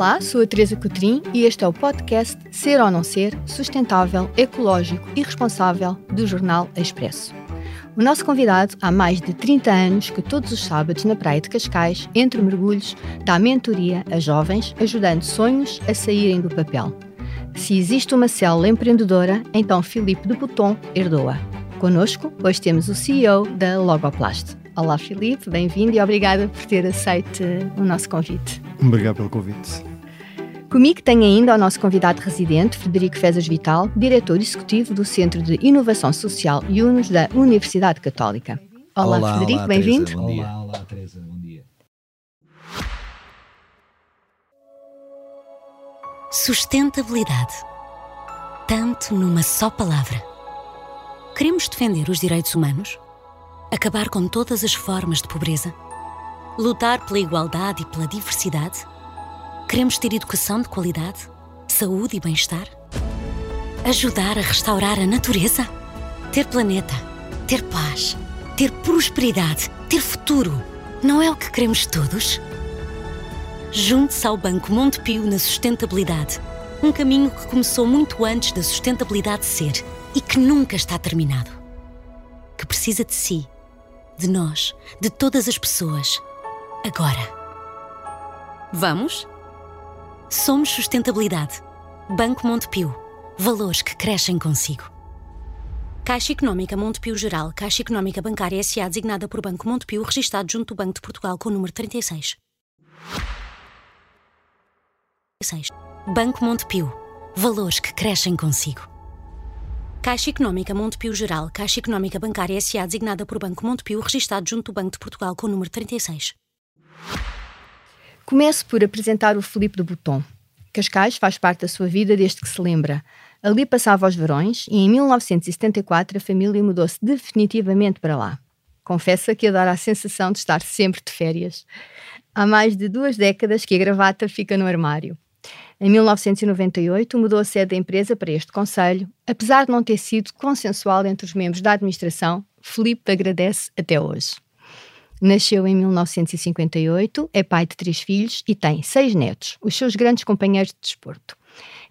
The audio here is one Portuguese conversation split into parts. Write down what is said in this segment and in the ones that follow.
Olá, sou a Teresa Cotrim e este é o podcast Ser ou Não Ser, Sustentável, Ecológico e Responsável do Jornal Expresso. O nosso convidado, há mais de 30 anos, que todos os sábados na Praia de Cascais, entre mergulhos, dá mentoria a jovens, ajudando sonhos a saírem do papel. Se existe uma célula empreendedora, então Filipe de Bouton herdou-a. Conosco, hoje temos o CEO da Logoplast. Olá, Filipe, bem-vindo e obrigada por ter aceito o nosso convite. Obrigado pelo convite. Comigo tenho ainda o nosso convidado residente, Frederico Fezas Vital, diretor executivo do Centro de Inovação Social Yunus da Universidade Católica. Olá, olá Frederico, bem-vindo. Olá, olá, Teresa, bom dia. Sustentabilidade. Tanto numa só palavra. Queremos defender os direitos humanos? Acabar com todas as formas de pobreza? Lutar pela igualdade e pela diversidade? Queremos ter educação de qualidade, saúde e bem-estar? Ajudar a restaurar a natureza? Ter planeta, ter paz, ter prosperidade, ter futuro. Não é o que queremos todos? Junte-se ao Banco Montepio na sustentabilidade. Um caminho que começou muito antes da sustentabilidade ser e que nunca está terminado. Que precisa de si, de nós, de todas as pessoas. Agora. Vamos? Somos Sustentabilidade. Banco Montepio. Valores que crescem consigo. Caixa Económica Montepio Geral, Caixa Económica Bancária S.A. designada por Banco Montepio, registado junto do Banco de Portugal com o número 36. 6. Banco Montepio. Valores que crescem consigo. Caixa Económica Montepio Geral, Caixa Económica Bancária S.A. designada por Banco Montepio, registado junto do Banco de Portugal com o número 36. Começo por apresentar o Filipe de Bouton. Cascais faz parte da sua vida desde que se lembra. Ali passava os verões e em 1974 a família mudou-se definitivamente para lá. Confessa que adora a sensação de estar sempre de férias. Há mais de duas décadas que a gravata fica no armário. Em 1998 mudou a sede da empresa para este conselho. Apesar de não ter sido consensual entre os membros da administração, Felipe agradece até hoje. Nasceu em 1958, é pai de três filhos e tem seis netos, os seus grandes companheiros de desporto.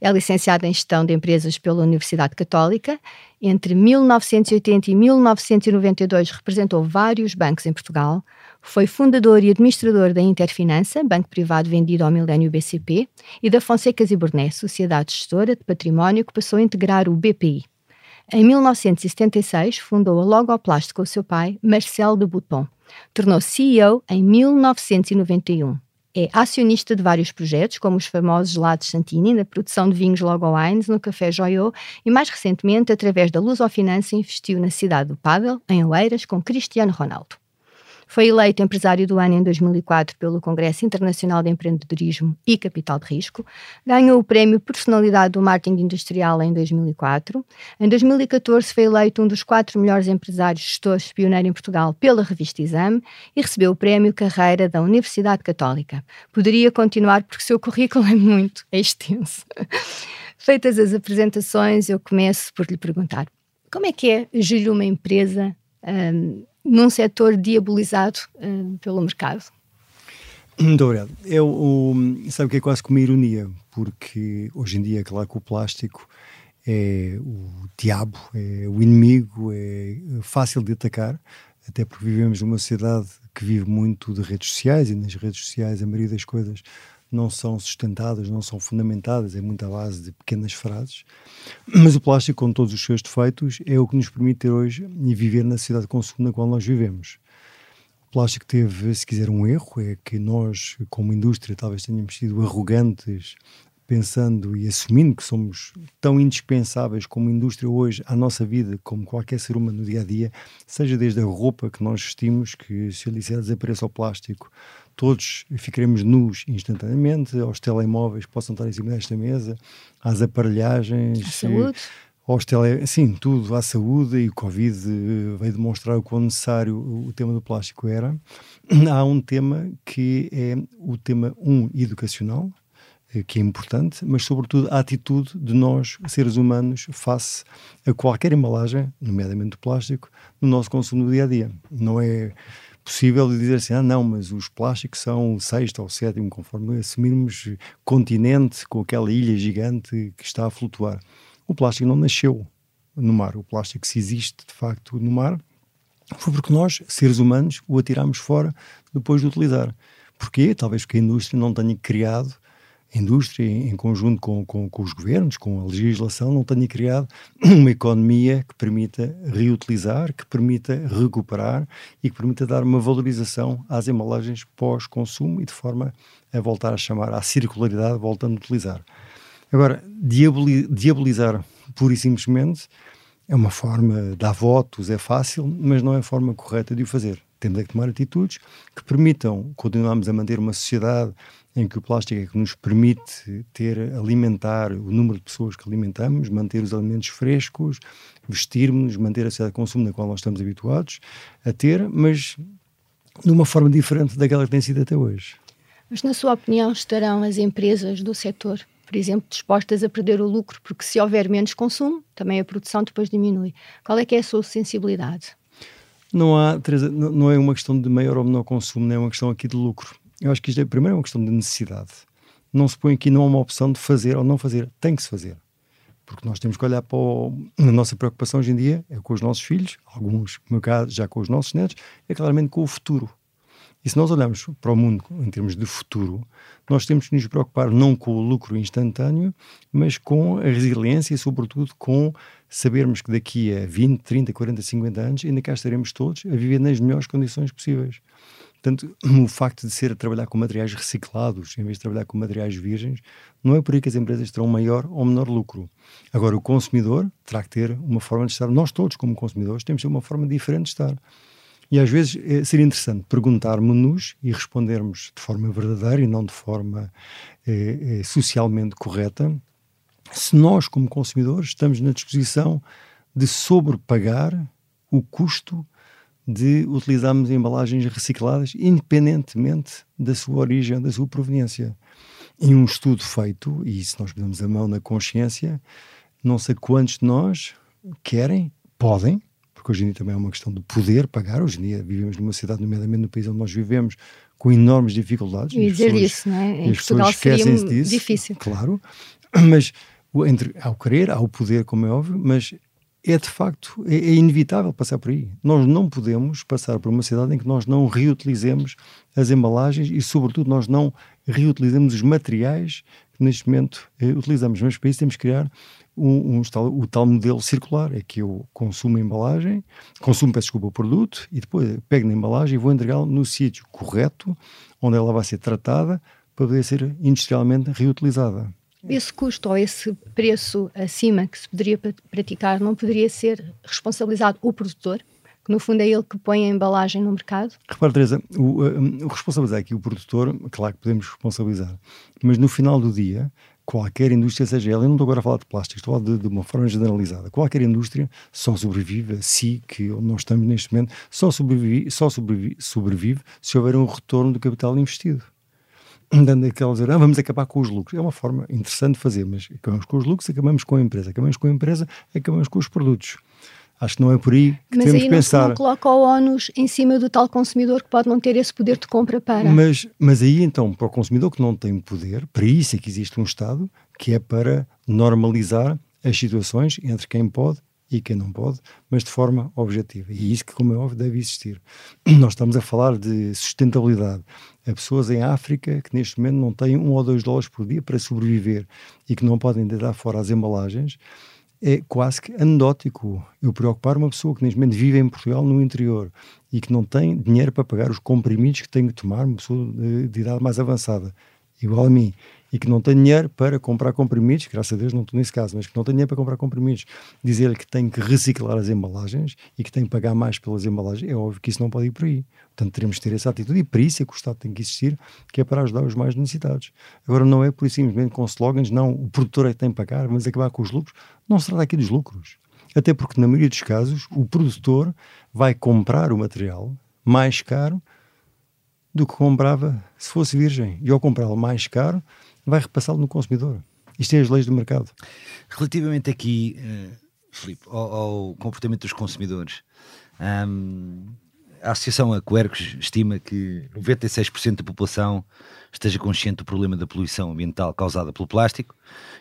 É licenciado em Gestão de Empresas pela Universidade Católica. Entre 1980 e 1992 representou vários bancos em Portugal. Foi fundador e administrador da Interfinança, banco privado vendido ao Milênio BCP, e da Fonsecas e sociedade gestora de património que passou a integrar o BPI. Em 1976, fundou a Logoplast com o seu pai, Marcel de Bouton Tornou-se CEO em 1991. É acionista de vários projetos, como os famosos Lados Santini, na produção de vinhos Logo Wines, no Café Joiô, e mais recentemente, através da Lusofinança, investiu na cidade do Padel, em Oeiras, com Cristiano Ronaldo. Foi eleito empresário do ano em 2004 pelo Congresso Internacional de Empreendedorismo e Capital de Risco. Ganhou o prémio Personalidade do Marketing Industrial em 2004. Em 2014 foi eleito um dos quatro melhores empresários gestores pioneiro em Portugal pela revista Exame e recebeu o prémio Carreira da Universidade Católica. Poderia continuar porque o seu currículo é muito extenso. Feitas as apresentações, eu começo por lhe perguntar como é que é gerir uma empresa um, num setor diabolizado uh, pelo mercado. Muito obrigado. Eu, o, sabe que é quase como uma ironia, porque hoje em dia, claro que o plástico é o diabo, é o inimigo, é fácil de atacar, até porque vivemos numa sociedade que vive muito de redes sociais e nas redes sociais a maioria das coisas não são sustentadas, não são fundamentadas, é muito à base de pequenas frases. Mas o plástico, com todos os seus defeitos, é o que nos permite ter hoje e viver na sociedade de consumo na qual nós vivemos. O plástico teve, se quiser, um erro, é que nós, como indústria, talvez tenhamos sido arrogantes, pensando e assumindo que somos tão indispensáveis como indústria hoje à nossa vida, como qualquer ser humano no dia a dia, seja desde a roupa que nós vestimos, que se ali desapareça o plástico, todos ficaremos nus instantaneamente, aos telemóveis que possam estar em cima desta mesa, às aparelhagens. À saúde. Aos tele... Sim, tudo, à saúde, e o Covid veio demonstrar o quão necessário o tema do plástico era. Há um tema que é o tema, um, educacional, eh, que é importante, mas sobretudo a atitude de nós, seres humanos, face a qualquer embalagem, nomeadamente do plástico, no nosso consumo no dia a dia. Não é possível dizer assim, ah não, mas os plásticos são o sexto ou o sétimo, conforme assumirmos continente com aquela ilha gigante que está a flutuar. O plástico não nasceu no mar, o plástico se existe de facto no mar foi porque nós, seres humanos, o atiramos fora depois de utilizar. Porquê? Talvez porque a indústria não tenha criado indústria, em conjunto com, com, com, os governos, com a legislação, não tenha criado uma economia que permita reutilizar, que permita recuperar e que permita dar uma valorização às embalagens pós-consumo e de forma a voltar a chamar à circularidade, voltando a utilizar. Agora, diabolizar pura e simplesmente é uma forma, dar votos é fácil, mas não é a forma correta de o fazer. Temos é que tomar atitudes que permitam continuarmos a manter uma sociedade em que o plástico é que nos permite ter, alimentar o número de pessoas que alimentamos, manter os alimentos frescos, vestirmos, manter a sociedade de consumo na qual nós estamos habituados a ter, mas de uma forma diferente daquela que tem sido até hoje. Mas, na sua opinião, estarão as empresas do setor, por exemplo, dispostas a perder o lucro? Porque se houver menos consumo, também a produção depois diminui. Qual é que é a sua sensibilidade? Não há, Teresa, não é uma questão de maior ou menor consumo, não é uma questão aqui de lucro. Eu acho que isto é, primeiro, é uma questão de necessidade. Não se põe aqui, não há uma opção de fazer ou não fazer. Tem que se fazer. Porque nós temos que olhar para o, a nossa preocupação hoje em dia é com os nossos filhos, alguns, no meu caso, já com os nossos netos, é claramente com o futuro. E se nós olharmos para o mundo em termos de futuro, nós temos que nos preocupar não com o lucro instantâneo, mas com a resiliência e, sobretudo, com sabermos que daqui a 20, 30, 40, 50 anos ainda cá estaremos todos a viver nas melhores condições possíveis. Portanto, o facto de ser a trabalhar com materiais reciclados em vez de trabalhar com materiais virgens, não é por aí que as empresas terão maior ou menor lucro. Agora, o consumidor terá que ter uma forma de estar. Nós todos, como consumidores, temos que ter uma forma diferente de estar. E às vezes é, seria interessante perguntarmos-nos e respondermos de forma verdadeira e não de forma é, é, socialmente correta se nós, como consumidores, estamos na disposição de sobrepagar o custo de utilizarmos embalagens recicladas, independentemente da sua origem, da sua proveniência. Em um estudo feito, e se nós podemos a mão na consciência, não sei quantos de nós querem, podem, porque hoje em dia também é uma questão de poder pagar. Hoje em dia vivemos numa cidade, nomeadamente no país onde nós vivemos, com enormes dificuldades. E dizer pessoas, isso, não é? Em Portugal seria disso, difícil. Claro, mas entre, há o querer, há o poder, como é óbvio, mas é de facto, é, é, inevitável passar por aí. Nós não podemos passar por uma cidade em que nós não reutilizemos as embalagens e, sobretudo, nós não reutilizemos os materiais que neste momento eh, utilizamos. Mas para isso temos que criar um, um o tal modelo circular, é que eu consumo a embalagem, consumo, peço desculpa, o produto e depois pego na embalagem e vou entregá-la no sítio correto, onde ela vai ser tratada para poder ser industrialmente reutilizada. Esse custo ou esse preço acima que se poderia praticar não poderia ser responsabilizado o produtor? Que no fundo é ele que põe a embalagem no mercado? Repara, Teresa, o, o responsabilizar aqui o produtor, claro que podemos responsabilizar, mas no final do dia, qualquer indústria, seja ela, eu não estou agora a falar de plástico, estou a falar de, de uma forma generalizada, qualquer indústria só sobrevive, a si, que nós estamos neste momento, só sobrevive, só sobrevive, sobrevive se houver um retorno do capital investido dando aquela dizer, ah, vamos acabar com os lucros. É uma forma interessante de fazer, mas acabamos com os lucros, acabamos com a empresa, acabamos com a empresa, acabamos com os produtos. Acho que não é por aí que mas temos que pensar. Mas aí não coloca o ónus em cima do tal consumidor que pode não ter esse poder de compra para... Mas, mas aí então, para o consumidor que não tem poder, para isso é que existe um Estado, que é para normalizar as situações entre quem pode e quem não pode, mas de forma objetiva. E isso que, como é óbvio, deve existir. Nós estamos a falar de sustentabilidade. Há pessoas em África que neste momento não têm um ou dois dólares por dia para sobreviver e que não podem deitar fora as embalagens. É quase que anedótico eu preocupar uma pessoa que neste momento vive em Portugal, no interior, e que não tem dinheiro para pagar os comprimidos que tem que tomar, uma pessoa de, de idade mais avançada, igual a mim e que não tem dinheiro para comprar comprimidos, graças a Deus não estou nesse caso, mas que não tem dinheiro para comprar comprimidos, dizer-lhe que tem que reciclar as embalagens e que tem que pagar mais pelas embalagens, é óbvio que isso não pode ir por aí. Portanto, teremos que ter essa atitude e para isso é que o Estado tem que existir, que é para ajudar os mais necessitados. Agora, não é por isso simplesmente com slogans, não, o produtor é que tem que pagar, vamos acabar com os lucros. Não se trata aqui dos lucros. Até porque, na maioria dos casos, o produtor vai comprar o material mais caro do que comprava se fosse virgem. E ao comprá-lo mais caro, vai repassá-lo no consumidor. Isto é as leis do mercado. Relativamente aqui, uh, Filipe, ao, ao, comportamento dos consumidores, um, a Associação Aquercos estima que 96% da população esteja consciente do problema da poluição ambiental causada pelo plástico,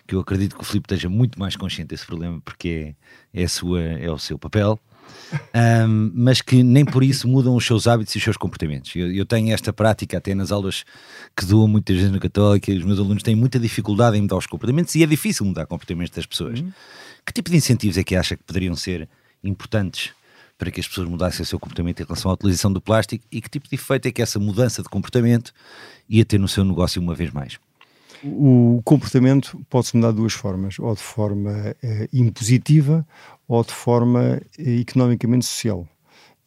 que eu acredito que o Filipe esteja muito mais consciente desse problema porque é, é, sua, é o seu papel. Um, mas que nem por isso mudam os seus hábitos e os seus comportamentos. Eu, eu, tenho esta prática até nas aulas que dou muitas vezes na Católica, os meus alunos têm muita dificuldade em mudar os comportamentos e é difícil mudar comportamentos das pessoas. Uhum. Que tipo de incentivos é que acha que poderiam ser importantes para que as pessoas mudassem o seu comportamento em relação à utilização do plástico e que tipo de efeito é que essa mudança de comportamento ia ter no seu negócio uma vez mais? O comportamento pode-se mudar de duas formas, ou de forma eh, impositiva ou de forma eh, economicamente social.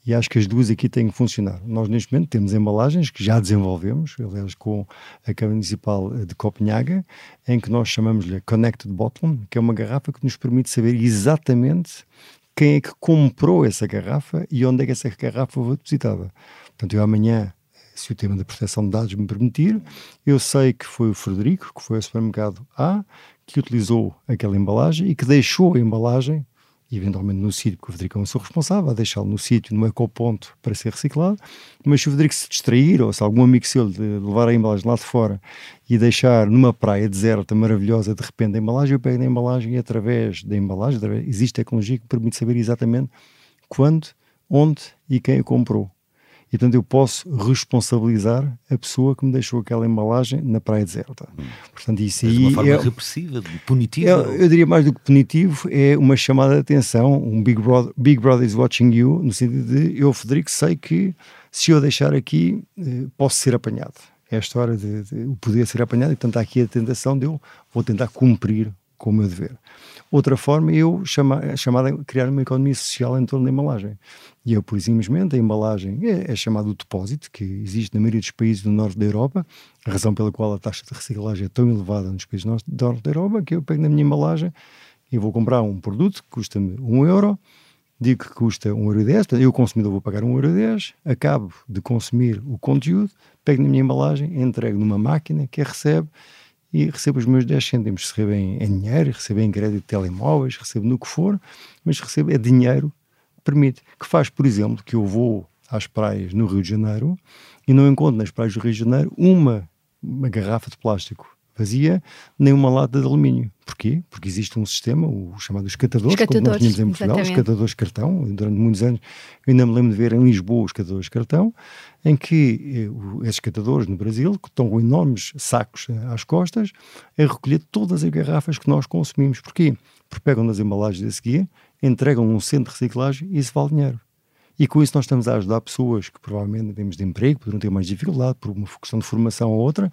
E acho que as duas aqui têm que funcionar. Nós, neste momento, temos embalagens que já desenvolvemos, aliás, com a Câmara Municipal de Copenhaga, em que nós chamamos-lhe Connected Bottle, que é uma garrafa que nos permite saber exatamente quem é que comprou essa garrafa e onde é que essa garrafa foi depositada. Portanto, eu amanhã, se o tema da proteção de dados me permitir, eu sei que foi o Frederico, que foi ao supermercado A, que utilizou aquela embalagem e que deixou a embalagem eventualmente no sítio, porque o Federico é um seu responsável, a deixá-lo no sítio, no ecoponto, para ser reciclado, mas se o Federico se distrair, ou se algum amigo seu levar a embalagem lá de fora e deixar numa praia deserta, maravilhosa, de repente a embalagem, eu pego na embalagem e através da embalagem, através, existe tecnologia que permite saber exatamente quando, onde e quem a comprou. E, portanto, eu posso responsabilizar a pessoa que me deixou aquela embalagem na praia deserta. Hum. Portanto, isso aí. de uma forma é, repressiva, punitiva? Eu, eu, diria mais do que punitivo, é uma chamada de atenção, um Big Brother, Big Brother is watching you, no sentido de eu, Frederico, sei que se eu deixar aqui, eh, posso ser apanhado. É a história de, de, o poder ser apanhado, e portanto há aqui a tentação de eu vou tentar cumprir com o meu dever. Outra forma é eu chama, chamada a criar uma economia social em torno da embalagem. E eu, por simplesmente, a embalagem é, é chamada o depósito, que existe na maioria dos países do norte da Europa, a razão pela qual a taxa de reciclagem é tão elevada nos países do norte da Europa, que eu pego na minha embalagem e vou comprar um produto que custa-me um euro, digo que custa 1,10€, eu, consumidor, vou pagar 1,10€, acabo de consumir o conteúdo, pego na minha embalagem, entrego numa máquina que a recebe e recebo os meus 10 cêntimos. Recebo em, em dinheiro, recebo em crédito de telemóveis, recebo no que for, mas recebo é dinheiro permite. Que faz, por exemplo, que eu vou às praias no Rio de Janeiro e não encontro nas praias do Rio de Janeiro uma, uma garrafa de plástico vazia, nem uma lata de alumínio. Porquê? Porque existe um sistema, o chamado escatadores, como nós tínhamos em Portugal, os catadores de cartão. Durante muitos anos, eu ainda me lembro de ver em Lisboa os catadores de cartão, em que eh, esses catadores no Brasil, que estão com enormes sacos eh, às costas, a recolher todas as garrafas que nós consumimos. Porquê? Porque pegam nas embalagens a seguir, entregam num centro de reciclagem e isso vale dinheiro. E com isso nós estamos a ajudar pessoas que provavelmente temos de emprego, poderão ter mais dificuldade por uma questão de formação ou outra,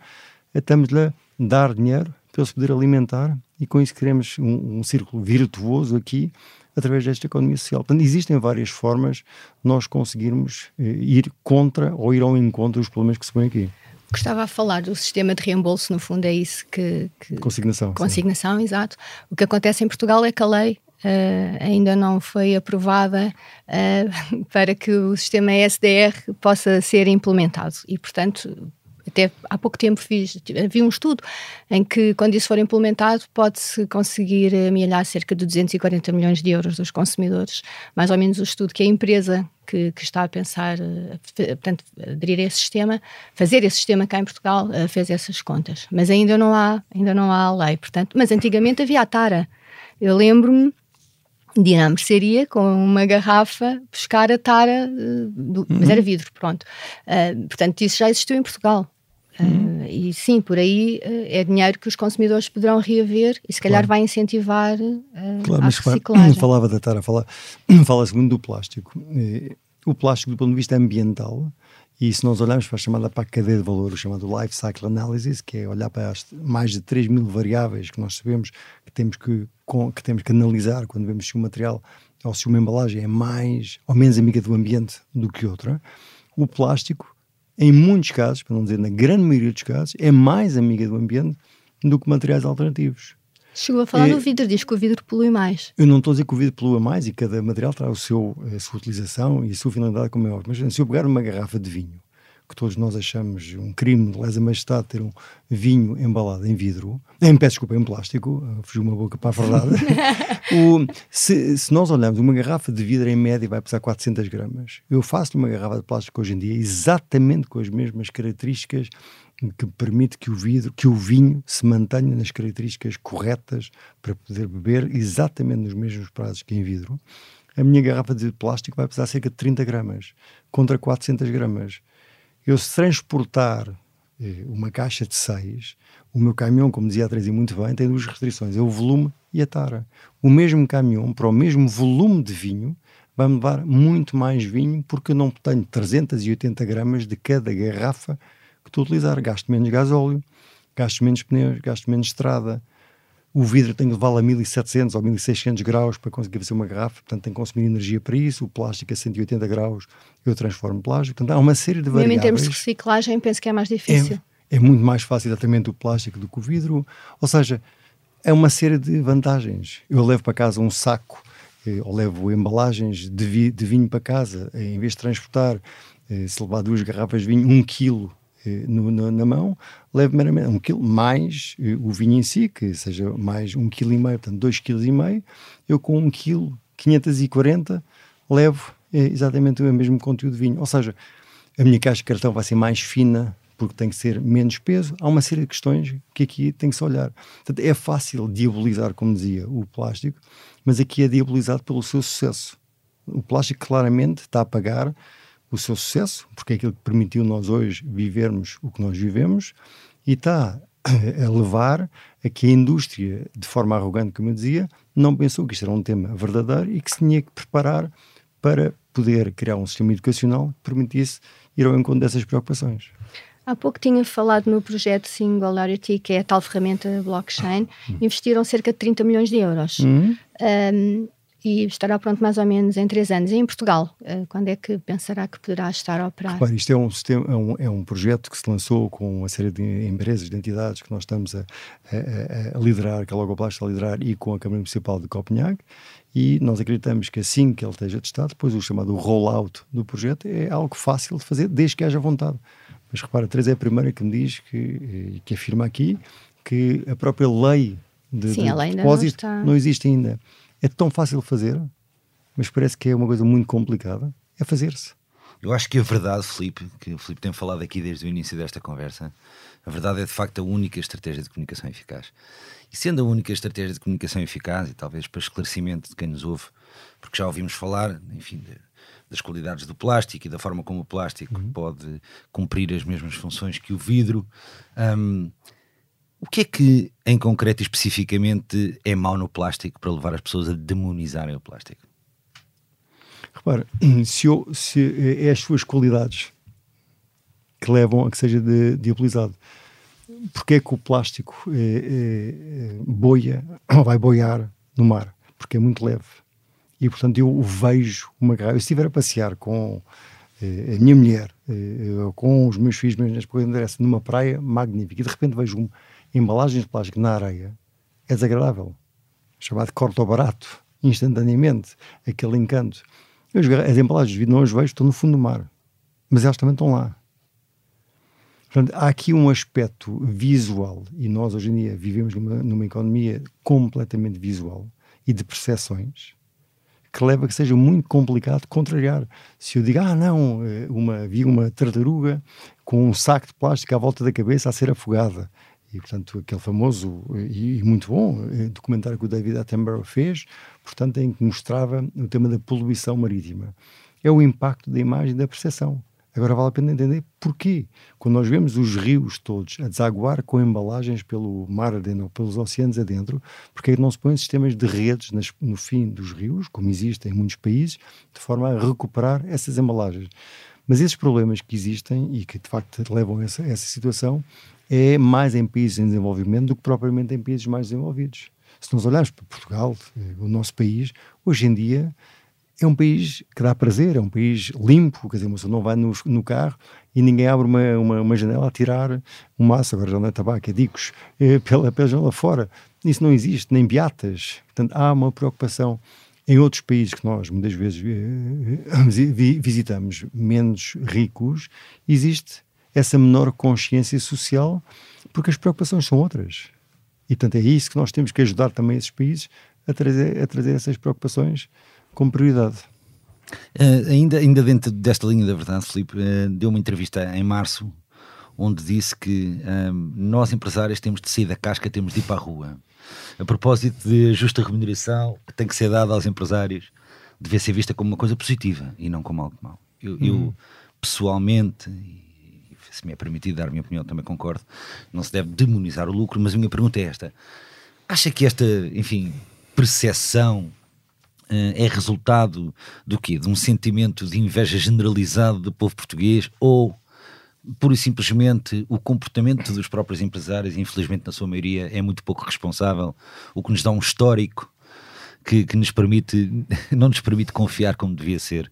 estamos-lhe a dar dinheiro para eles poder alimentar e com isso criamos um, um círculo virtuoso aqui através desta economia social. Portanto, existem várias formas nós conseguirmos eh, ir contra ou ir ao encontro dos problemas que se põem aqui. Gostava a falar do sistema de reembolso, no fundo é isso que... que... Consignação. Consignação, sim. exato. O que acontece em Portugal é que a lei Uh, ainda não foi aprovada uh, para que o sistema SDR possa ser implementado. E, portanto, até há pouco tempo fiz, vi um estudo em que, quando isso for implementado, pode-se conseguir amealhar cerca de 240 milhões de euros dos consumidores, mais ou menos o estudo que a empresa que, que, está a pensar, eh, portanto, aderir a esse sistema, fazer esse sistema cá em Portugal, eh, fez essas contas. Mas ainda não há, ainda não há lei, portanto, mas antigamente havia a tara. Eu lembro-me de ir à mercearia com uma garrafa buscar a tara, do, uhum. mas era vidro, pronto. Uh, portanto, isso já existiu em Portugal. Uhum. Uh, e sim, por aí uh, é dinheiro que os consumidores poderão reaver e se calhar claro. vai incentivar uh, claro, a mas reciclagem. Falava da Tara, fala, fala segundo do plástico. O plástico, do ponto de vista ambiental, e se nós olharmos para a chamada para a cadeia de valor, o chamado Life Cycle Analysis, que é olhar para as mais de 3 mil variáveis que nós sabemos que temos que, que temos que analisar quando vemos se um material ou se uma embalagem é mais ou menos amiga do ambiente do que outra, o plástico em muitos casos, para não dizer na grande maioria dos casos, é mais amiga do ambiente do que materiais alternativos. Chegou a falar é, do vidro, diz que o vidro polui mais. Eu não estou a dizer que o vidro polui mais e cada material traz o seu, a sua utilização e a sua finalidade, como é óbvio. Mas se eu pegar uma garrafa de vinho que todos nós achamos um crime de lesa majestade ter um vinho embalado em vidro, em peço desculpa, em plástico, fugiu uma boca para a verdade. o, se, se, nós olharmos uma garrafa de vidro em média vai pesar 400 gramas, eu faço uma garrafa de plástico hoje em dia exatamente com as mesmas características que permite que o vidro, que o vinho se mantenha nas características corretas para poder beber exatamente nos mesmos prazos que em vidro. A minha garrafa de plástico vai pesar cerca de 30 gramas contra 400 gramas eu se transportar eh, uma caixa de 6, o meu caminhão, como dizia a Teresa muito bem, tem duas restrições, é o volume e a tara. O mesmo caminhão, para o mesmo volume de vinho, vai-me levar muito mais vinho porque eu não tenho 380 gramas de cada garrafa que estou a utilizar. Gasto menos gasóleo, gasto menos pneus, gasto menos estrada, o vidro tem que levá-lo a 1700 ou 1600 graus para conseguir fazer uma garrafa, portanto tem que consumir energia para isso. O plástico a 180 graus eu transformo plástico. Portanto, há uma série de variáveis. Mesmo em termos de reciclagem, penso que é mais difícil. É, é muito mais fácil exatamente o plástico do que o vidro. Ou seja, é uma série de vantagens. Eu levo para casa um saco eh, ou levo embalagens de, vi, de vinho para casa, eh, em vez de transportar, eh, se levar duas garrafas de vinho, um quilo no, no, na mão, leve meramente um quilo mais eh, o vinho em si, que seja mais um quilo e meio, portanto dois quilos e meio, eu com um quilo 540 levo eh, exatamente o mesmo conteúdo de vinho. Ou seja, a minha caixa de cartão vai ser mais fina porque tem que ser menos peso. Há uma série de questões que aqui tem que se olhar. Portanto, é fácil diabolizar, como dizia, o plástico, mas aqui é diabolizado pelo seu sucesso. O plástico claramente está a pagar o seu sucesso, porque é aquilo que permitiu nós hoje vivermos o que nós vivemos, e está a levar a que a indústria, de forma arrogante, como eu dizia, não pensou que isto era um tema verdadeiro e que se tinha que preparar para poder criar um sistema educacional que permitisse ir ao encontro dessas preocupações. Há pouco tinha falado no projeto Singularity, que é a tal ferramenta blockchain. Uhum. Investiram cerca de 30 milhões de euros. Uhum. Um, e estará pronto mais ou menos em três anos. E em Portugal, eh, quando é que pensará que poderá estar a operar? Repare, isto é um, sistema, é, um, é um projeto que se lançou com uma série de empresas, de entidades que nós estamos a, a, a liderar, que a Logoplast está a liderar, e com a Câmara Municipal de Copenhague, e nós acreditamos que assim que ele esteja testado, depois o chamado rollout do projeto é algo fácil de fazer, desde que haja vontade. Mas repara, a Teresa é a primeira que me diz, que, eh, que afirma aqui, que a própria lei de, Sim, de depósito não, não existe ainda é tão fácil fazer, mas parece que é uma coisa muito complicada, é fazer-se. Eu acho que a verdade, Felipe, que o Felipe tem falado aqui desde o início desta conversa, a verdade é de facto a única estratégia de comunicação eficaz. E sendo a única estratégia de comunicação eficaz, e talvez para esclarecimento de quem nos ouve, porque já ouvimos falar, enfim, de, das qualidades do plástico e da forma como o plástico uhum. pode cumprir as mesmas funções que o vidro. Um, o que é que, em concreto e especificamente, é mau no plástico para levar as pessoas a demonizarem o plástico? Repara, se, eu, se é as suas qualidades que levam a que seja de, de utilizado. Porque é que o plástico é, é, boia, vai boiar no mar? Porque é muito leve. E, portanto, eu vejo uma garrafa. Se estiver a passear com a minha mulher, com os meus filhos, meus netos, numa praia magnífica, e de repente vejo um, embalagens de plástico na areia é desagradável. Chamado corto barato, instantaneamente, aquele encanto. Eu, as embalagens de vidro não as vejo, estão no fundo do mar, mas elas também estão lá. Portanto, há aqui um aspecto visual, e nós hoje em dia vivemos numa, numa economia completamente visual e de percepções, que leva a que seja muito complicado contrariar. Se eu digo, ah, não, eh, uma, vi uma tartaruga com um saco de plástico à volta da cabeça a ser afogada, e portanto aquele famoso e, muito bom eh, documentário que o David Attenborough fez, portanto em que mostrava o tema da poluição marítima. É o impacto da imagem e da percepção. Agora vale a pena entender porquê. Quando nós vemos os rios todos a desaguar com embalagens pelo mar adentro, ou pelos oceanos adentro, porque é não se põem sistemas de redes nas, no fim dos rios, como existe em muitos países, de forma a recuperar essas embalagens. Mas esses problemas que existem e que de facto levam a essa, essa situação é mais em países em desenvolvimento do que propriamente em países mais desenvolvidos. Se nós olharmos para Portugal, eh, o nosso país, hoje em dia é um país que dá prazer, é um país limpo, quer dizer, pessoa não vai no, no carro e ninguém abre uma, uma, uma, janela a tirar um maço, agora já não é tabaco, é dicos, é, pela, pela janela fora. Isso não existe, nem beatas. Portanto, há uma preocupação em outros países que nós muitas vezes visitamos, menos ricos, existe essa menor consciência social porque as preocupações são outras. E, portanto, é isso que nós temos que ajudar também esses países a trazer, a trazer essas preocupações como prioridade. Uh, ainda, ainda dentro desta linha da verdade, Filipe, uh, deu uma entrevista em março onde disse que uh, nós empresários temos de sair da casca, temos de ir para a rua. A propósito de justa remuneração que tem que ser dada aos empresários, deve ser vista como uma coisa positiva e não como algo mau. Eu, uhum. eu pessoalmente, se me é permitido dar a minha opinião, também concordo, não se deve demonizar o lucro, mas a minha pergunta é esta: acha que esta, enfim, percepção uh, é resultado do quê? De um sentimento de inveja generalizado do povo português ou pura e simplesmente o comportamento dos próprios empresários, infelizmente na sua maioria, é muito pouco responsável, o que nos dá um histórico que, que nos permite, não nos permite confiar como devia ser.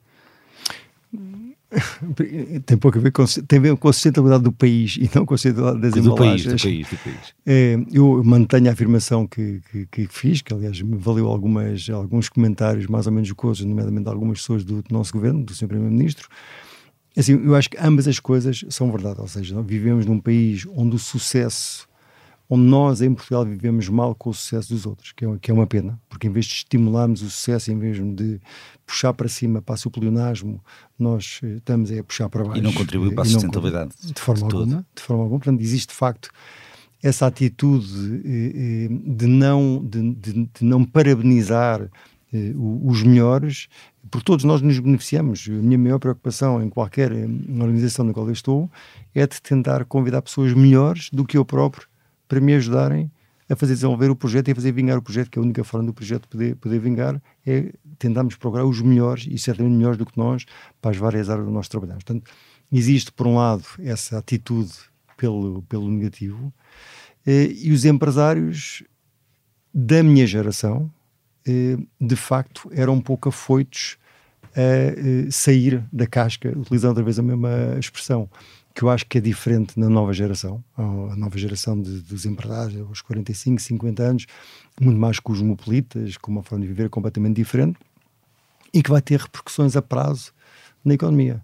Tem pouco a ver com, tem a ver com a sustentabilidade do país e não com a sustentabilidade das do embalagens. País, do país, do país. É, eu mantenho a afirmação que, que, que, fiz, que aliás me valeu algumas, alguns comentários mais ou menos jocosos, nomeadamente de algumas pessoas do, do nosso governo, do Sr. Primeiro-Ministro. Assim, eu acho que ambas as coisas são verdade, ou seja, vivemos num país onde o sucesso onde nós em Portugal vivemos mal com o sucesso dos outros, que é, que é uma pena, porque em vez de estimularmos o sucesso, em vez de puxar para cima para o pleonasmo, nós eh, estamos a puxar para baixo. E não contribui para a sustentabilidade. De forma de alguma, de forma alguma. Portanto, existe de facto essa atitude eh, eh, de não, de, de, de não parabenizar os melhores, por todos nós nos beneficiamos. A minha maior preocupação em qualquer organização na qual eu estou é de tentar convidar pessoas melhores do que eu próprio para me ajudarem a fazer desenvolver o projeto e a fazer vingar o projeto, que é a única forma do projeto poder, poder vingar é tentarmos procurar os melhores e certamente melhores do que nós para as várias áreas onde nós trabalhamos. Portanto, existe por um lado essa atitude pelo, pelo negativo eh, e os empresários da minha geração eh, de facto eram um pouco afoitos a eh, sair da casca, utilizando outra vez a mesma expressão que eu acho que é diferente na nova geração, a nova geração de, dos empresários, aos 45, 50 anos, muito mais cosmopolitas, com uma forma de viver completamente diferente e que vai ter repercussões a prazo na economia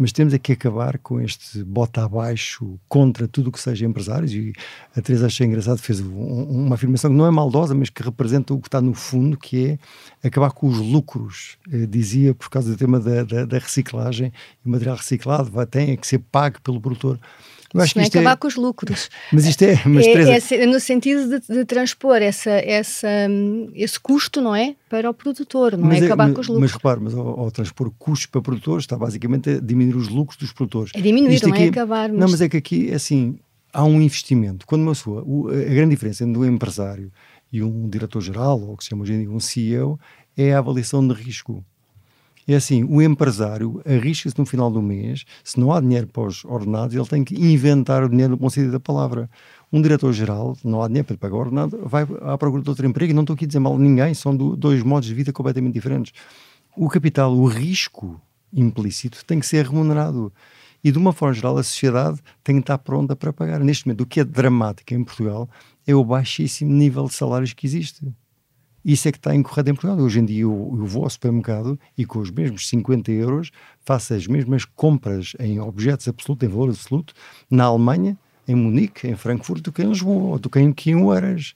mas temos aqui que acabar com este bota abaixo contra tudo o que seja empresários. E a Teresa achei engraçado, fez um, uma afirmação que não é maldosa, mas que representa o que está no fundo, que é acabar com os lucros, eh, dizia por causa do tema da, da, da reciclagem o material reciclado vai, tem que ser pago pelo produtor eu acho que isto é acabar é... com os lucros. Mas isto é. Mas, é, Teresa... é no sentido de, de, transpor essa, essa, esse custo, não é? Para o produtor, não mas é, é acabar mas, com os lucros. Mas repare, mas ao, ao, transpor custos para produtores, está basicamente a diminuir os lucros dos produtores. É diminuir, isto não é aqui, é acabar. Não, mas é que aqui, assim, há um investimento. Quando uma pessoa. A grande diferença entre um empresário e um diretor-geral, ou o que se chama hoje em dia um CEO, é a avaliação de risco. É assim, o empresário arrisca-se no final do mês, se não há dinheiro para os ordenados, ele tem que inventar o dinheiro no bom sentido da palavra. Um diretor-geral, não há dinheiro para pagar o ordenado, vai à procura de outro emprego, e não estou aqui a dizer mal de ninguém, são do, dois modos de vida completamente diferentes. O capital, o risco implícito, tem que ser remunerado. E de uma forma geral, a sociedade tem que estar pronta para pagar. Neste momento, o que é dramático em Portugal é o baixíssimo nível de salários que existe. Isso é que está incorreto em Portugal. Hoje em dia eu, eu, vou ao supermercado e com os mesmos 50 euros faço as mesmas compras em objetos absolutos, em valor absoluto, na Alemanha, em Munique, em Frankfurt, do que em Lisboa, do que em, Oeiras.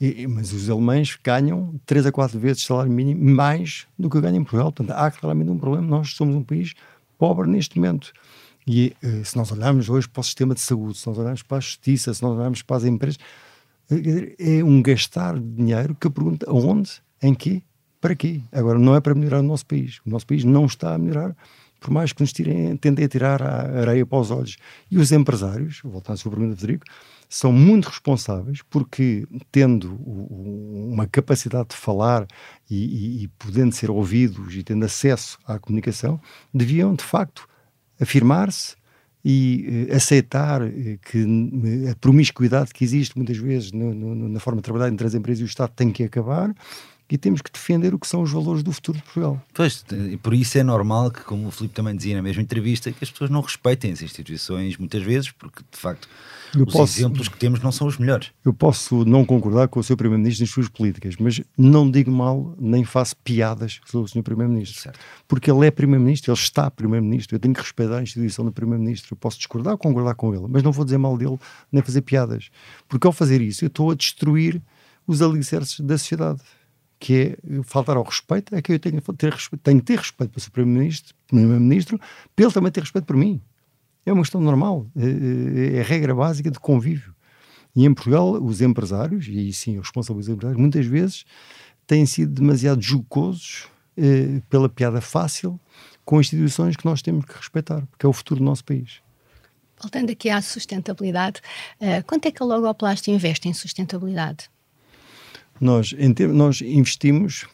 E, mas os alemães ganham 3 a 4 vezes salário mínimo mais do que ganham em Portugal. Portanto, há claramente um problema. Nós somos um país pobre neste momento. E eh, se nós olharmos hoje para o sistema de saúde, se nós olharmos para a justiça, se nós olharmos para as empresas, é um gastar de dinheiro que pergunta aonde, em quê, para quê. Agora, não é para melhorar o nosso país. O nosso país não está a melhorar, por mais que nos tirem, tentem tirar a areia para os olhos. E os empresários, voltando à sua pergunta, Federico, são muito responsáveis porque, tendo uma capacidade de falar e, e, e podendo ser ouvidos e tendo acesso à comunicação, deviam, de facto, afirmar-se, e uh, aceitar uh, que a promiscuidade que existe muitas vezes no, no, na forma de trabalhar entre as empresas e o Estado tem que acabar e temos que defender o que são os valores do futuro de Portugal. Pois, por isso é normal que, como o Filipe também dizia na mesma entrevista, que as pessoas não respeitem as instituições muitas vezes, porque de facto eu os posso, exemplos que temos não são os melhores. Eu posso não concordar com o Sr. Primeiro-Ministro nas suas políticas, mas não digo mal nem faço piadas sobre o Sr. Primeiro-Ministro. Porque ele é Primeiro-Ministro, ele está Primeiro-Ministro, eu tenho que respeitar a instituição do Primeiro-Ministro. Eu posso discordar ou concordar com ele, mas não vou dizer mal dele nem fazer piadas. Porque ao fazer isso, eu estou a destruir os alicerces da sociedade que é faltar ao respeito, é que eu tenho, ter respeito, tenho que ter respeito para o Primeiro-Ministro, Primeiro-Ministro, para ele também ter respeito por mim. É uma questão normal, é, é, é, a regra básica de convívio. E em Portugal, os empresários, e sim, os responsáveis empresários, muitas vezes têm sido demasiado jocosos eh, pela piada fácil com instituições que nós temos que respeitar, porque é o futuro do nosso país. Voltando aqui à sustentabilidade, uh, quanto é que a Logoplast investe em sustentabilidade? Nós, em nós investimos,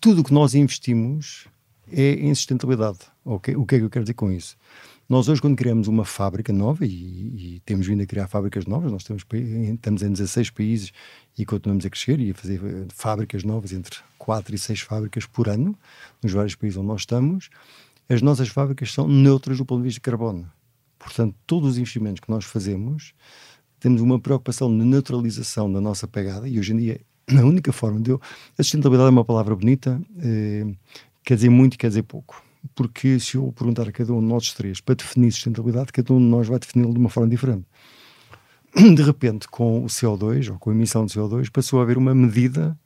tudo o que nós investimos é em sustentabilidade. Okay? O que é que eu quero dizer com isso? Nós hoje, quando criamos uma fábrica nova, e, e temos vindo a criar fábricas novas, nós temos, estamos em 16 países e continuamos a crescer e a fazer eh, fábricas novas, entre 4 e 6 fábricas por ano, nos vários países onde nós estamos, as nossas fábricas são neutras do ponto de vista de carbono. Portanto, todos os investimentos que nós fazemos, temos uma preocupação de neutralização da nossa pegada, e hoje em dia a única forma de eu. A sustentabilidade é uma palavra bonita, eh, quer dizer muito quer dizer pouco. Porque se eu perguntar a cada um de nós três para definir sustentabilidade, cada um de nós vai defini-lo de uma forma diferente. De repente, com o CO2 ou com a emissão de CO2, passou a haver uma medida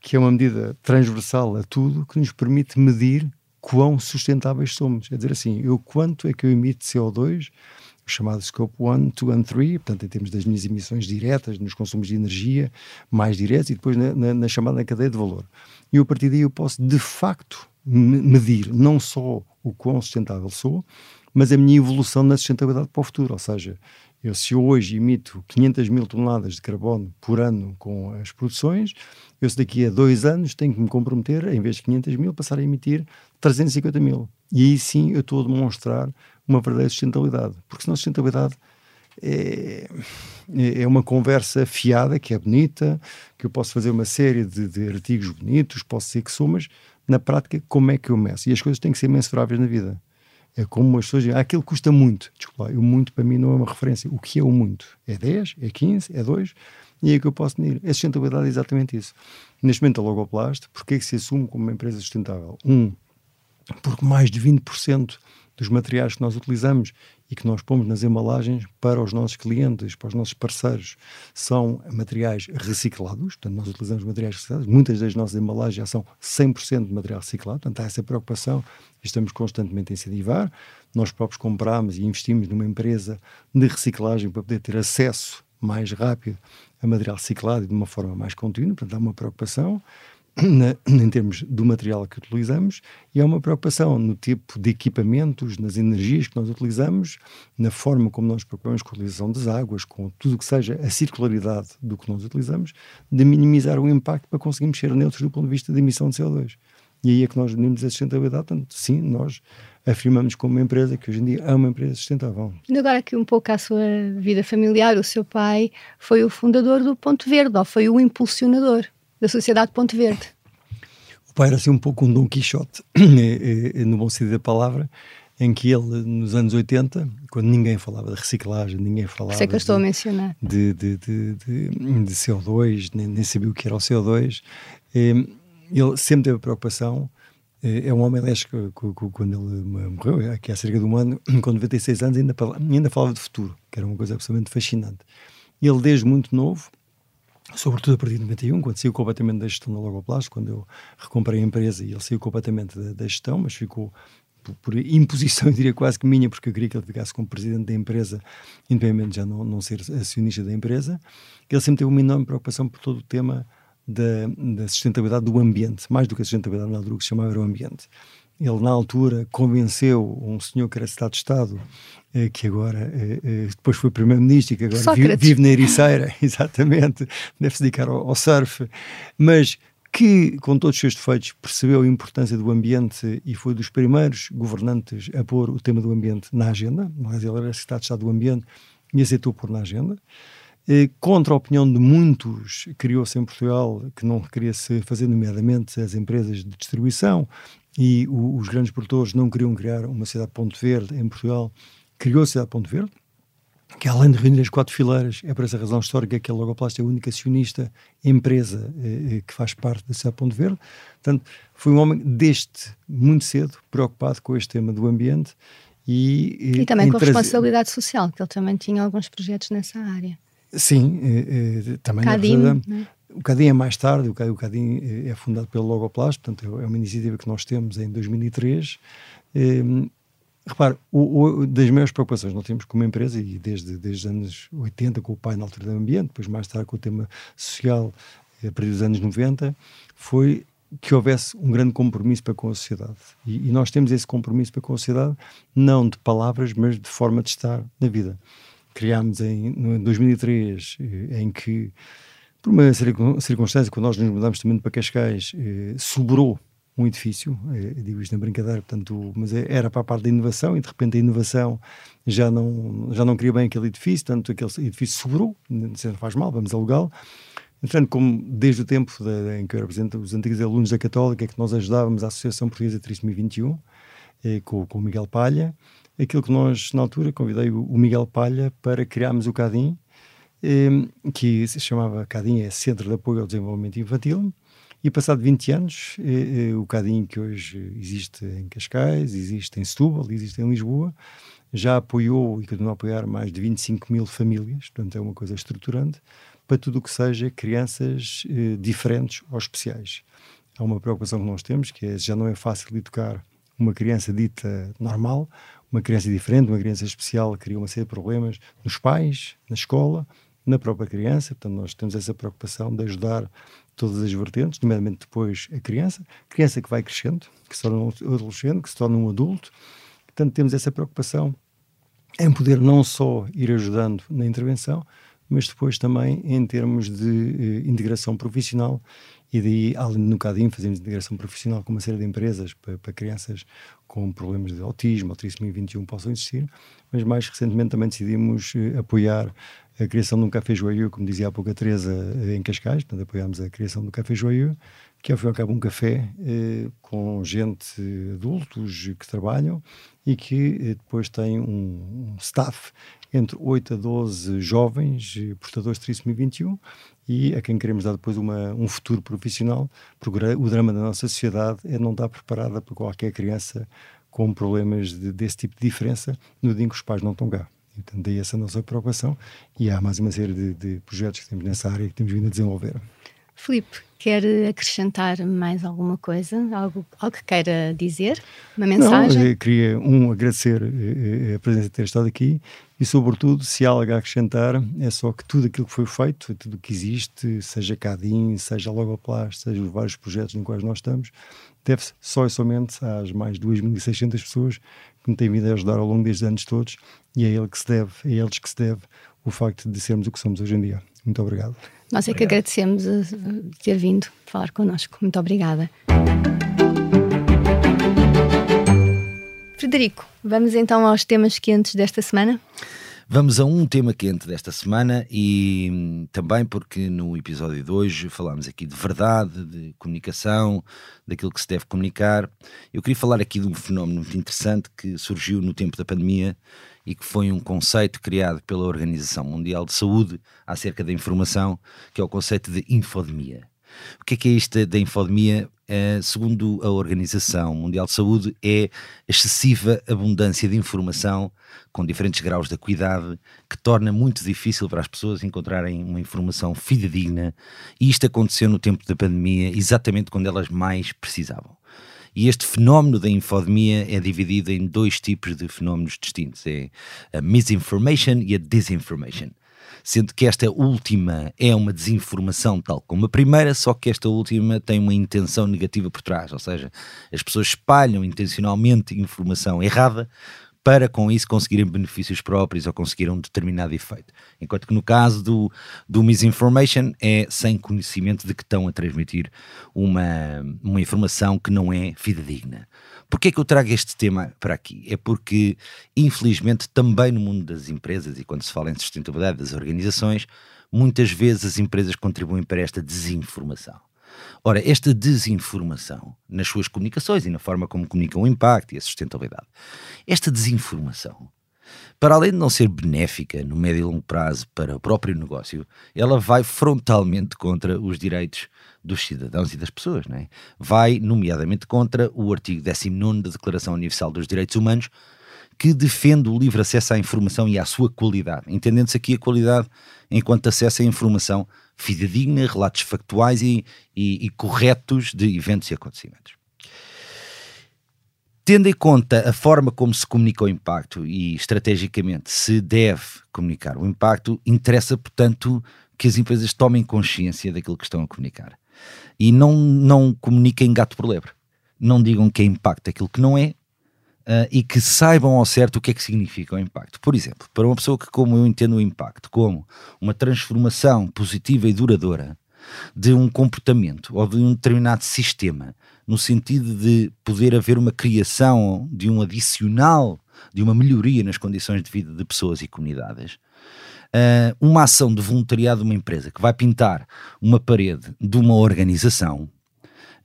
que é uma medida transversal a tudo que nos permite medir quão sustentáveis somos. É dizer assim, eu quanto é que eu emito CO2 o chamado Scope 1, 2 and 3, portanto, em termos das minhas emissões diretas, nos consumos de energia mais diretos e depois na, na, na chamada cadeia de valor. E a partir daí eu posso, de facto, medir não só o quão sustentável sou, mas a minha evolução na sustentabilidade para o futuro. Ou seja, eu, se eu hoje emito 500 mil toneladas de carbono por ano com as produções, eu se daqui a dois anos tenho que me comprometer, em vez de 500 mil, passar a emitir 350 mil. E aí sim eu estou a demonstrar uma verdadeira sustentabilidade. Porque senão a sustentabilidade é, é, é uma conversa fiada, que é bonita, que eu posso fazer uma série de, de artigos bonitos, posso dizer que sou, mas na prática, como é que eu meço? E as coisas têm que ser mensuráveis na vida. É como as pessoas dizem, ah, aquilo custa muito. Desculpa, o muito para mim não é uma referência. O que é o muito? É 10? É 15? É 2? E é que eu posso medir. A sustentabilidade é exatamente isso. Neste momento, a Logoplast, porquê é que se assume como uma empresa sustentável? Um, porque mais de 20% dos materiais que nós utilizamos e que nós pomos nas embalagens para os nossos clientes, para os nossos parceiros, são materiais reciclados, portanto, nós utilizamos materiais reciclados, muitas das nossas embalagens já são 100% de material reciclado, portanto, há essa preocupação e estamos constantemente a incentivar. Nós próprios compramos e investimos numa empresa de reciclagem para poder ter acesso mais rápido a material reciclado e de uma forma mais contínua, portanto, há uma preocupação na, em termos do material que utilizamos e há uma preocupação no tipo de equipamentos, nas energias que nós utilizamos, na forma como nós preocupamos com a utilização das águas, com tudo o que seja a circularidade do que nós utilizamos, de minimizar o impacto para conseguirmos ser neutros do ponto de vista da emissão de CO2. E aí é que nós unimos a sustentabilidade, portanto, sim, nós afirmamos como uma empresa que hoje em dia é uma empresa sustentável. Agora aqui um pouco à sua vida familiar, o seu pai foi o fundador do Ponto Verde, ou foi o impulsionador da Sociedade Ponte Verde. O pai era assim um pouco um Dom Quixote, é, é, é, no bom sentido da palavra, em que ele, nos anos 80, quando ninguém falava de reciclagem, ninguém falava. Sei que eu estou de, a mencionar. De, de, de, de CO2, nem, nem, sabia o que era o CO2. Ele sempre teve a preocupação. É um homem, aliás, quando ele morreu, aqui há cerca de um ano, com 96 anos, ainda, ainda falava de futuro, que era uma coisa absolutamente fascinante. Ele, desde muito novo, sobretudo a partir de 91, quando saiu completamente da gestão da Logoplast, quando eu recomprei a empresa e ele saiu completamente da, da gestão, mas ficou por, por, imposição, eu diria quase que minha, porque eu queria que ele ficasse como presidente da empresa, independente já não, não ser acionista da empresa. Ele sempre teve uma enorme preocupação por todo o tema da, da sustentabilidade do ambiente, mais do que a sustentabilidade na altura, que se chamava o ambiente. Ele, na altura, convenceu um senhor que era Estado de Estado, eh, que agora, eh, eh, depois foi Primeiro-Ministro e que agora vive, vive, na Ericeira, exatamente, deve se dedicar ao, ao surf, mas que, com todos os seus defeitos, percebeu a importância do ambiente e foi dos primeiros governantes a pôr o tema do ambiente na agenda. Mas ele era Estado de Estado do Ambiente e aceitou pôr na agenda. contra a opinião de muitos, criou-se em Portugal, que não queria se fazer, nomeadamente as empresas de distribuição e o, os grandes produtores não queriam criar uma cidade Ponto Verde em Portugal, criou a cidade Ponto Verde, que além de reunir as quatro fileiras, é por essa razão histórica que a Logoplast é a única acionista empresa eh, eh, que faz parte da cidade Ponto Verde. Portanto, foi um homem deste, muito cedo, preocupado com este tema do ambiente e... E, e também com a responsabilidade social, que ele também tinha alguns projetos nessa área. Sim, eh, eh, também Cadim, é né? O Cadim é mais tarde, o Cadim eh, é fundado pelo Logoplast, portanto é uma iniciativa que nós temos em 2003. Eh, repare, o, o, das maiores preocupações nós temos como empresa, e desde, desde os anos 80 com o pai na altura do ambiente, depois mais tarde com o tema social, a partir dos anos 90, foi que houvesse um grande compromisso para com a sociedade. E, e, nós temos esse compromisso para com a sociedade, não de palavras, mas de forma de estar na vida criámos em, em 2003, eh, em que, por uma circunstância, quando nós nos mudámos também para Cascais, eh, sobrou um edifício, eh, digo isto na brincadeira, portanto, mas é, era para a parte da inovação e de repente a inovação já não, já não queria bem aquele edifício, portanto aquele edifício sobrou, não faz mal, vamos alugá-lo. Entretanto, como desde o tempo em que eu represento os antigos alunos da Católica, é que nós ajudávamos a Associação Portuguesa Trissomia 21, eh, com, com o Miguel Palha, aquilo que nós, na altura, convidei o, Miguel Palha para criarmos o CADIM, eh, que se chamava CADIM, é Centro de Apoio ao Desenvolvimento Infantil, e passado 20 anos, eh, eh, o CADIM que hoje existe em Cascais, existe em Setúbal, existe em Lisboa, já apoiou e continua a apoiar mais de 25 mil famílias, portanto é uma coisa estruturante, para tudo o que seja crianças eh, diferentes ou especiais. Há uma preocupação que nós temos, que é, já não é fácil educar uma criança dita normal, uma criança diferente, uma criança especial, cria uma série de problemas nos pais, na escola, na própria criança. Portanto, nós temos essa preocupação de ajudar todas as vertentes, nomeadamente depois a criança, criança que vai crescendo, que se torna um adolescente, que se torna um adulto. Portanto, temos essa preocupação em poder não só ir ajudando na intervenção, mas depois também em termos de eh, integração profissional e daí, além no CADIM, fazemos integração profissional com uma série de empresas para, para crianças com problemas de autismo, autismo 21 possam existir, mas mais recentemente também decidimos eh, apoiar a criação de um café joelho, como dizia há pouco a Teresa, eh, em Cascais, portanto apoiámos a criação do café joelho, que é ao fim e ao cabo um café eh, com gente, adultos que trabalham e que eh, depois tem um, um, staff entre 8 a 12 jovens eh, portadores de trissomia 21 e a quem queremos dar depois uma, um futuro profissional, porque o drama da nossa sociedade é não estar preparada para qualquer criança com problemas de, desse tipo de diferença no dia em que os pais não estão cá. Então, daí essa nossa preocupação e há mais uma série de, de projetos que temos nessa área que temos vindo a desenvolver. Filipe, quer acrescentar mais alguma coisa? Algo, algo que queira dizer? Uma mensagem? Não, queria, um, agradecer eh, eh, a presença de ter estado aqui e, sobretudo, se há algo a acrescentar, é só que tudo aquilo que foi feito, tudo que existe, seja CADIM, seja Logoplast, seja os vários projetos nos quais nós estamos, deve-se só e somente às mais de 2.600 pessoas que me têm vindo a ajudar ao longo destes anos todos e é ele que se deve, é eles que se deve o facto de sermos o que somos hoje em dia. Muito obrigado. Nós é que agradecemos eh, ter vindo falar connosco. Muito obrigada. Frederico, vamos então aos temas quentes desta semana? Vamos a um tema quente desta semana e hum, também porque no episódio de hoje falámos aqui de verdade, de comunicação, daquilo que se deve comunicar. Eu queria falar aqui de um fenómeno muito interessante que surgiu no tempo da pandemia e que foi um conceito criado pela Organização Mundial de Saúde acerca da informação, que é o conceito de infodemia. O que é, que é isto da infodemia? É, segundo a Organização Mundial de Saúde, é excessiva abundância de informação com diferentes graus de acuidade que torna muito difícil para as pessoas encontrarem uma informação fidedigna. E isto aconteceu no tempo da pandemia, exatamente quando elas mais precisavam. E este fenómeno da infodemia é dividido em dois tipos de fenómenos distintos: é a misinformation e a disinformation. Sendo que esta última é uma desinformação, tal como a primeira, só que esta última tem uma intenção negativa por trás, ou seja, as pessoas espalham intencionalmente informação errada para com isso conseguirem benefícios próprios ou conseguir um determinado efeito. Enquanto que no caso do, do misinformation é sem conhecimento de que estão a transmitir uma, uma informação que não é fidedigna. Porquê é que eu trago este tema para aqui? É porque, infelizmente, também no mundo das empresas e quando se fala em sustentabilidade das organizações, muitas vezes as empresas contribuem para esta desinformação. Ora, esta desinformação nas suas comunicações e na forma como comunicam o impacto e a sustentabilidade, esta desinformação, para além de não ser benéfica no médio e longo prazo para o próprio negócio, ela vai frontalmente contra os direitos dos cidadãos e das pessoas, não é? Vai, nomeadamente, contra o artigo 19 da Declaração Universal dos Direitos Humanos, que defende o livre acesso à informação e à sua qualidade, entendendo-se aqui a qualidade enquanto acesso à informação fidedigna, relatos factuais e, e, e corretos de eventos e acontecimentos. Tendo em conta a forma como se comunica o impacto e estrategicamente se deve comunicar o impacto, interessa, portanto, que as empresas tomem consciência daquilo que estão a comunicar e não, não comuniquem gato por lebre. Não digam que é impacto aquilo que não é uh, e que saibam ao certo o que é que significa o impacto. Por exemplo, para uma pessoa que, como eu entendo o impacto, como uma transformação positiva e duradoura de um comportamento ou de um determinado sistema, no sentido de poder haver uma criação de um adicional, de uma melhoria nas condições de vida de pessoas e comunidades. Uh, uma ação de voluntariado de uma empresa que vai pintar uma parede de uma organização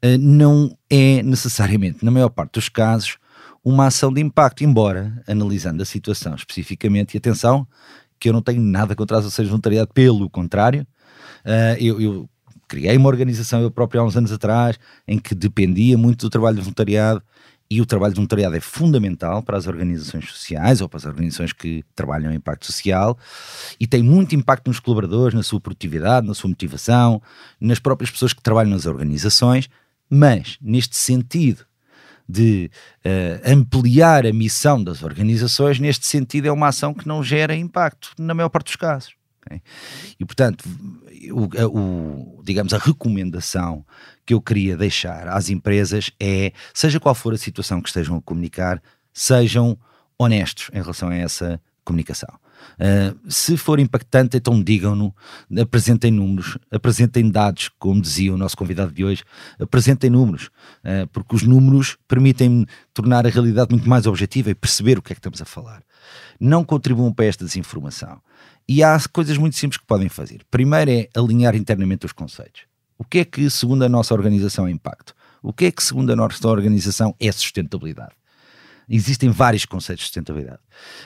uh, não é necessariamente, na maior parte dos casos, uma ação de impacto, embora, analisando a situação especificamente, e atenção, que eu não tenho nada contra as ações de voluntariado, pelo contrário, uh, eu, eu, criei uma organização eu próprio há uns anos atrás, em que dependia muito do trabalho de voluntariado, e o trabalho de voluntariado é fundamental para as organizações sociais ou para as organizações que trabalham em impacto social e tem muito impacto nos colaboradores, na sua produtividade, na sua motivação, nas próprias pessoas que trabalham nas organizações, mas neste sentido de uh, ampliar a missão das organizações, neste sentido, é uma ação que não gera impacto, na maior parte dos casos. Okay? E, portanto, o, o, digamos, a recomendação que eu queria deixar às empresas é, seja qual for a situação que estejam a comunicar, sejam honestos em relação a essa comunicação. Uh, se for impactante, então digam-no, apresentem números, apresentem dados, como dizia o nosso convidado de hoje, apresentem números, uh, porque os números permitem tornar a realidade muito mais objetiva e perceber o que é que estamos a falar. Não contribuam para esta desinformação. E há coisas muito simples que podem fazer. Primeiro é alinhar internamente os conceitos. O que é que, segundo a nossa organização, é impacto? O que é que, segundo a nossa organização, é sustentabilidade? Existem vários conceitos de sustentabilidade.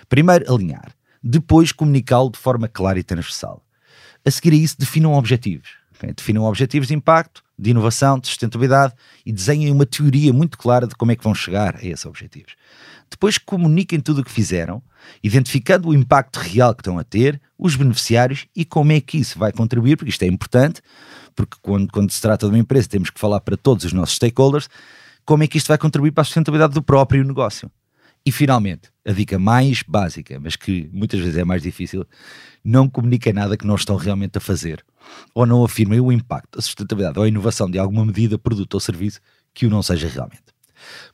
Primeiro, alinhar depois comunicá-lo de forma clara e transversal. A seguir a isso, definam objetivos. Okay? Definam objetivos de impacto, de inovação, de sustentabilidade e desenhem uma teoria muito clara de como é que vão chegar a esses objetivos. Depois comuniquem tudo o que fizeram, identificando o impacto real que estão a ter, os beneficiários e como é que isso vai contribuir, porque isto é importante, porque quando, quando se trata de uma empresa temos que falar para todos os nossos stakeholders, como é que isto vai contribuir para a sustentabilidade do próprio negócio. E finalmente, a dica mais básica, mas que muitas vezes é mais difícil, não comuniquem nada que não estão realmente a fazer. Ou não afirmem o impacto, a sustentabilidade ou a inovação de alguma medida, produto ou serviço que o não seja realmente.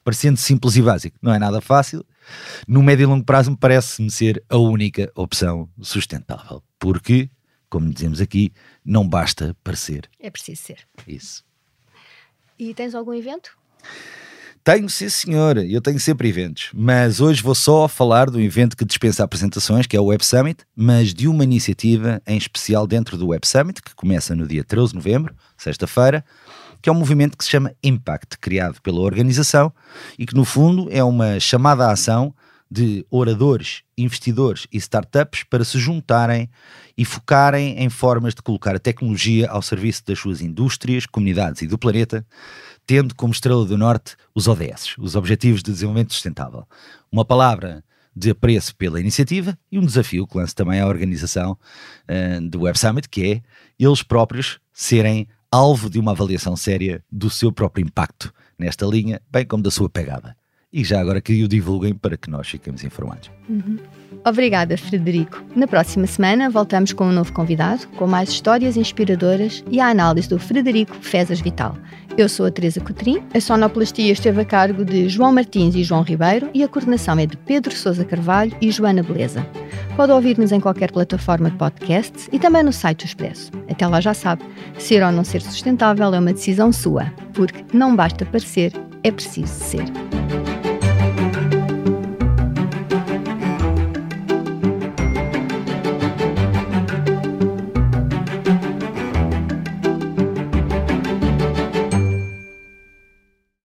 Parecendo simples e básico, não é nada fácil. No médio e longo prazo, me parece-me ser a única opção sustentável. Porque, como dizemos aqui, não basta parecer. É preciso ser. Isso. E tens algum evento? Tenho, sim senhor, eu tenho sempre eventos, mas hoje vou só falar do evento que dispensa apresentações, que é o Web Summit, mas de uma iniciativa em especial dentro do Web Summit, que começa no dia 13 de novembro, sexta-feira, que é um movimento que se chama Impact, criado pela organização e que no fundo é uma chamada à ação de oradores, investidores e startups para se juntarem e focarem em formas de colocar a tecnologia ao serviço das suas indústrias, comunidades e do planeta, tendo como estrela do norte os ODS, os Objetivos de Desenvolvimento Sustentável. Uma palavra de apreço pela iniciativa e um desafio que lanço também à organização uh, do Web Summit, que é eles próprios serem alvo de uma avaliação séria do seu próprio impacto nesta linha, bem como da sua pegada. E já agora que o divulguem para que nós fiquemos informados. Uhum. Obrigada, Frederico. Na próxima semana voltamos com um novo convidado, com mais histórias inspiradoras e a análise do Frederico Fezas Vital. Eu sou a Teresa Cotrim, a sonoplastia esteve a cargo de João Martins e João Ribeiro e a coordenação é de Pedro Sousa Carvalho e Joana Beleza. Pode ouvir-nos em qualquer plataforma de podcasts e também no site do Expresso. Até lá já sabe, ser ou não ser sustentável é uma decisão sua, porque não basta parecer, é preciso ser.